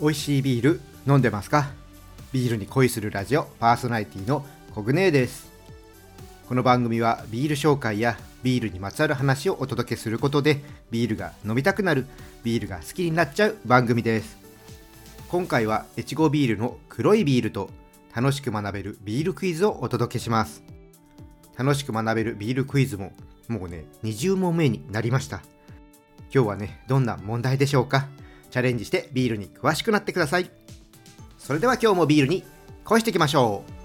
美味しいビール飲んでますか？ビールに恋するラジオパーソナリティのコグネです。この番組はビール紹介やビールにまつわる話をお届けすることでビールが飲みたくなるビールが好きになっちゃう番組です。今回は越後ビールの黒いビールと楽しく学べるビールクイズをお届けします。楽しく学べるビールクイズももうね20問目になりました。今日はねどんな問題でしょうか？チャレンジしてビールに詳しくなってください。それでは今日もビールに恋していきましょう。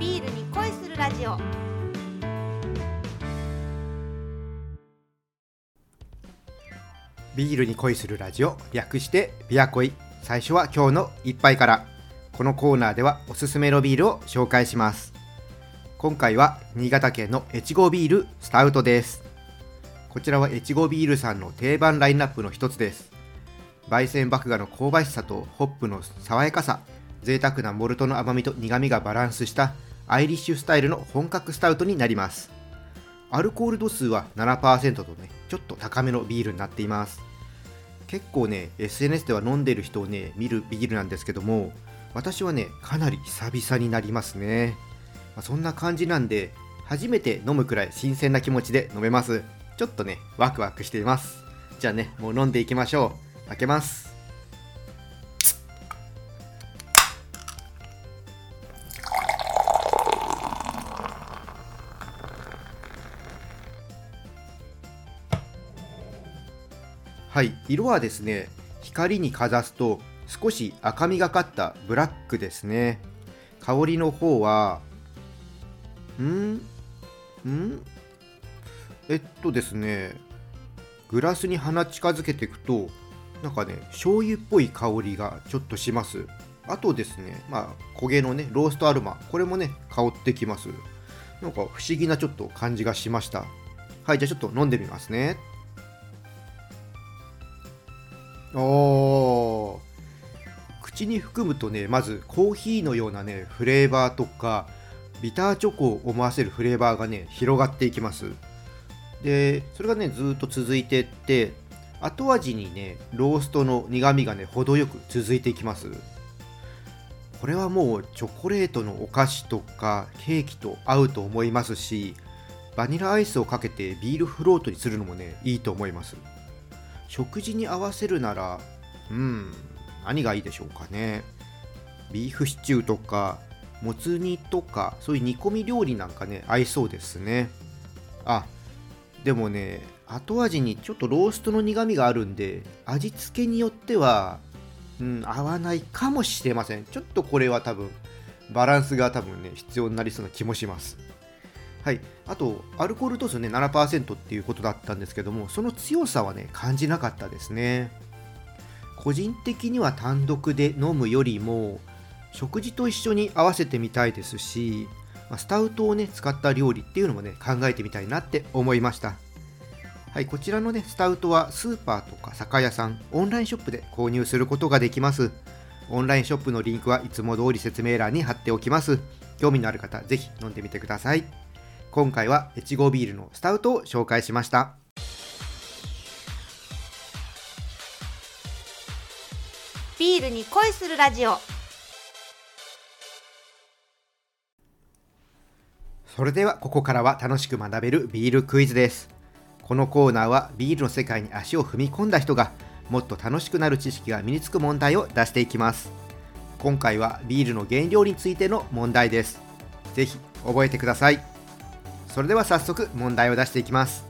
ビールに恋するラジオ。ビールに恋するラジオ略してビア恋。最初は今日の一杯から。このコーナーではおすすめのビールを紹介します。今回は新潟県の越後ビールスタウトです。こちらは越後ビールさんの定番ラインナップの一つです。焙煎麦芽の香ばしさとホップの爽やかさ贅沢なモルトの甘みと苦みがバランスしたアイリッシュスタイルの本格スタウトになります。アルコール度数は7%とねちょっと高めのビールになっています。結構ね SNS では飲んでる人をね見るビールなんですけども私はねかなり久々になりますね、まあそんな感じなんで初めて飲むくらい新鮮な気持ちで飲めます。ちょっとねワクワクしています。じゃあねもう飲んでいきましょう。開けます。はい色はですね光にかざすと少し赤みがかったブラックですね。香りの方はん？ん？えっとですねグラスに鼻近づけていくとなんかね醤油っぽい香りがちょっとします。あとですねまあ焦げのねローストアルマこれもね香ってきます。なんか不思議なちょっと感じがしました。はいじゃあちょっと飲んでみますね。おー。口に含むとねまずコーヒーのようなねフレーバーとかビターチョコを思わせるフレーバーがね広がっていきます。でそれがねずっと続いてって後味にねローストの苦みがね程よく続いていきます。これはもうチョコレートのお菓子とかケーキと合うと思いますしバニラアイスをかけてビールフロートにするのもねいいと思います。食事に合わせるならうん何がいいでしょうかね。ビーフシチューとかもつ煮とかそういう煮込み料理なんかね合いそうですね。あでもね後味にちょっとローストの苦みがあるんで味付けによっては、うん、合わないかもしれません。ちょっとこれは多分バランスが多分ね必要になりそうな気もします。はい、あとアルコール度数ね7%っていうことだったんですけどもその強さはね感じなかったですね。個人的には単独で飲むよりも食事と一緒に合わせてみたいですしまスタウトをね使った料理っていうのもね考えてみたいなって思いました。はい、こちらのねスタウトはスーパーとか酒屋さんオンラインショップで購入することができます。オンラインショップのリンクはいつも通り説明欄に貼っておきます。興味のある方ぜひ飲んでみてください。今回は越後ビールのスタウトを紹介しました。ビールに恋するラジオ。それではここからは楽しく学べるビールクイズです。このコーナーはビールの世界に足を踏み込んだ人がもっと楽しくなる知識が身につく問題を出していきます。今回はビールの原料についての問題です。ぜひ覚えてくださいそれでは早速問題を出していきます。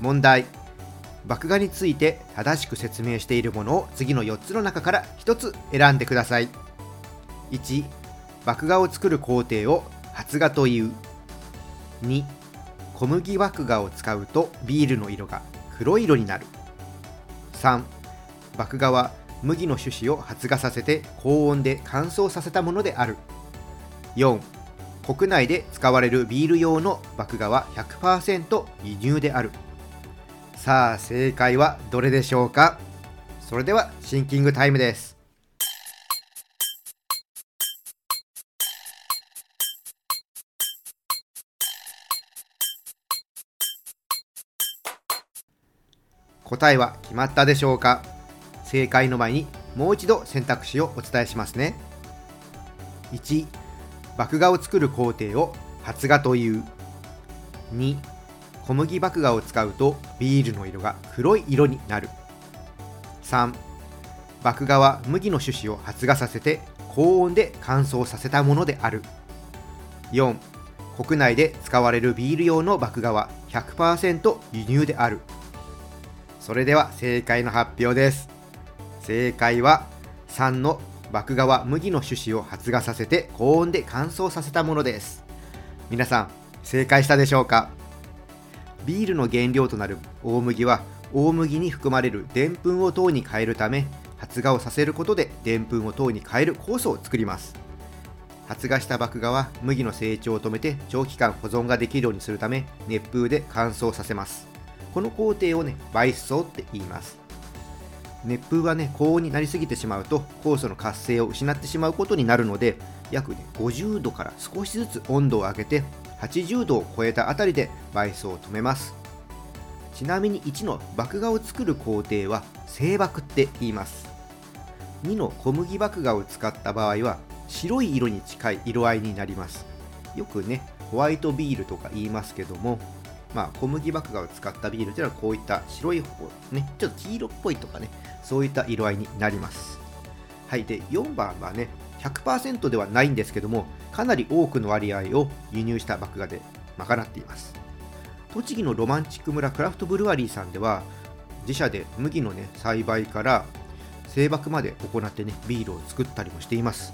問題。麦芽について正しく説明しているものを次の4つの中から1つ選んでください。1麦芽を作る工程を発芽という。2小麦麦芽を使うとビールの色が黒色になる。3麦芽は麦の種子を発芽させて高温で乾燥させたものである。4国内で使われるビール用の麦芽は100%輸入である。さあ正解はどれでしょうか？それではシンキングタイムです。答えは決まったでしょうか？正解の前にもう一度選択肢をお伝えしますね。1麦芽を作る工程を発芽という。2小麦麦芽を使うとビールの色が黒い色になる。3麦芽は麦の種子を発芽させて高温で乾燥させたものである。4国内で使われるビール用の麦芽は100%輸入である。それでは正解の発表です。正解は3の麦芽は麦の種子を発芽させて高温で乾燥させたものです。皆さん正解したでしょうか？ビールの原料となる大麦は大麦に含まれるでんぷんを糖に変えるため発芽をさせることででんぷんを糖に変える酵素を作ります。発芽した麦芽は麦の成長を止めて長期間保存ができるようにするため熱風で乾燥させます。この工程をね焙煎って言います。熱風はね高温になりすぎてしまうと酵素の活性を失ってしまうことになるので約、ね、50度から少しずつ温度を上げて80度を超えたあたりで焙煎を止めます。ちなみに1の麦芽を作る工程は製麦って言います。2の小麦麦芽を使った場合は白い色に近い色合いになります。よくねホワイトビールとか言いますけどもまあ、小麦麦芽を使ったビールというのはこういった白い方ねちょっと黄色っぽいとかねそういった色合いになります。はいで4番はね100%ではないんですけどもかなり多くの割合を輸入した麦芽で賄っています。栃木のロマンチック村クラフトブルワリーさんでは自社で麦のね栽培から製麦まで行ってねビールを作ったりもしています。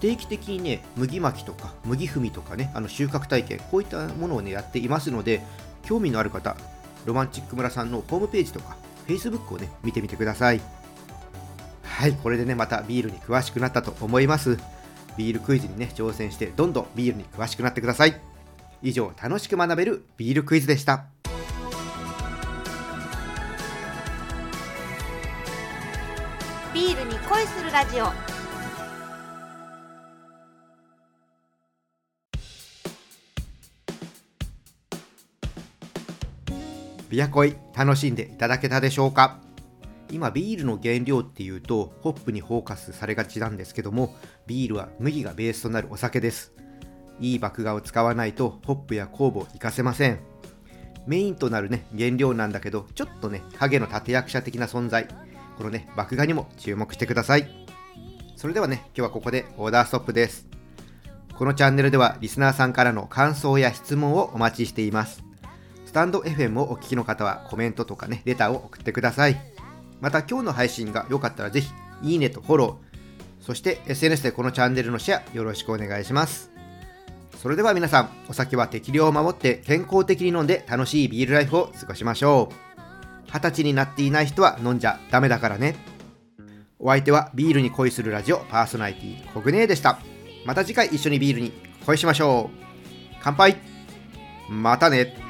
定期的にね麦巻きとか麦踏みとかねあの収穫体験こういったものをねやっていますので興味のある方ロマンチック村さんのホームページとか Facebook をね見てみてください。はいこれでねまたビールに詳しくなったと思います。ビールクイズにね挑戦してどんどんビールに詳しくなってください。以上楽しく学べるビールクイズでした。ビールに恋するラジオ。ビアコイ楽しんでいただけたでしょうか？今ビールの原料っていうとホップにフォーカスされがちなんですけどもビールは麦がベースとなるお酒です。いい麦芽を使わないとホップや酵母を活かせません。メインとなるね原料なんだけどちょっとね影の立役者的な存在。このね麦芽にも注目してください。それではね今日はここでオーダーストップです。このチャンネルではリスナーさんからの感想や質問をお待ちしています。タンド FM をお聞きの方はコメントとかねレターを送ってください。また今日の配信が良かったらぜひいいねとフォローそして SNS でこのチャンネルのシェアよろしくお願いします。それでは皆さんお酒は適量を守って健康的に飲んで楽しいビールライフを過ごしましょう。二十歳になっていない人は飲んじゃダメだからね。お相手はビールに恋するラジオパーソナリティコグネーでした。また次回一緒にビールに恋しましょう。乾杯。またね。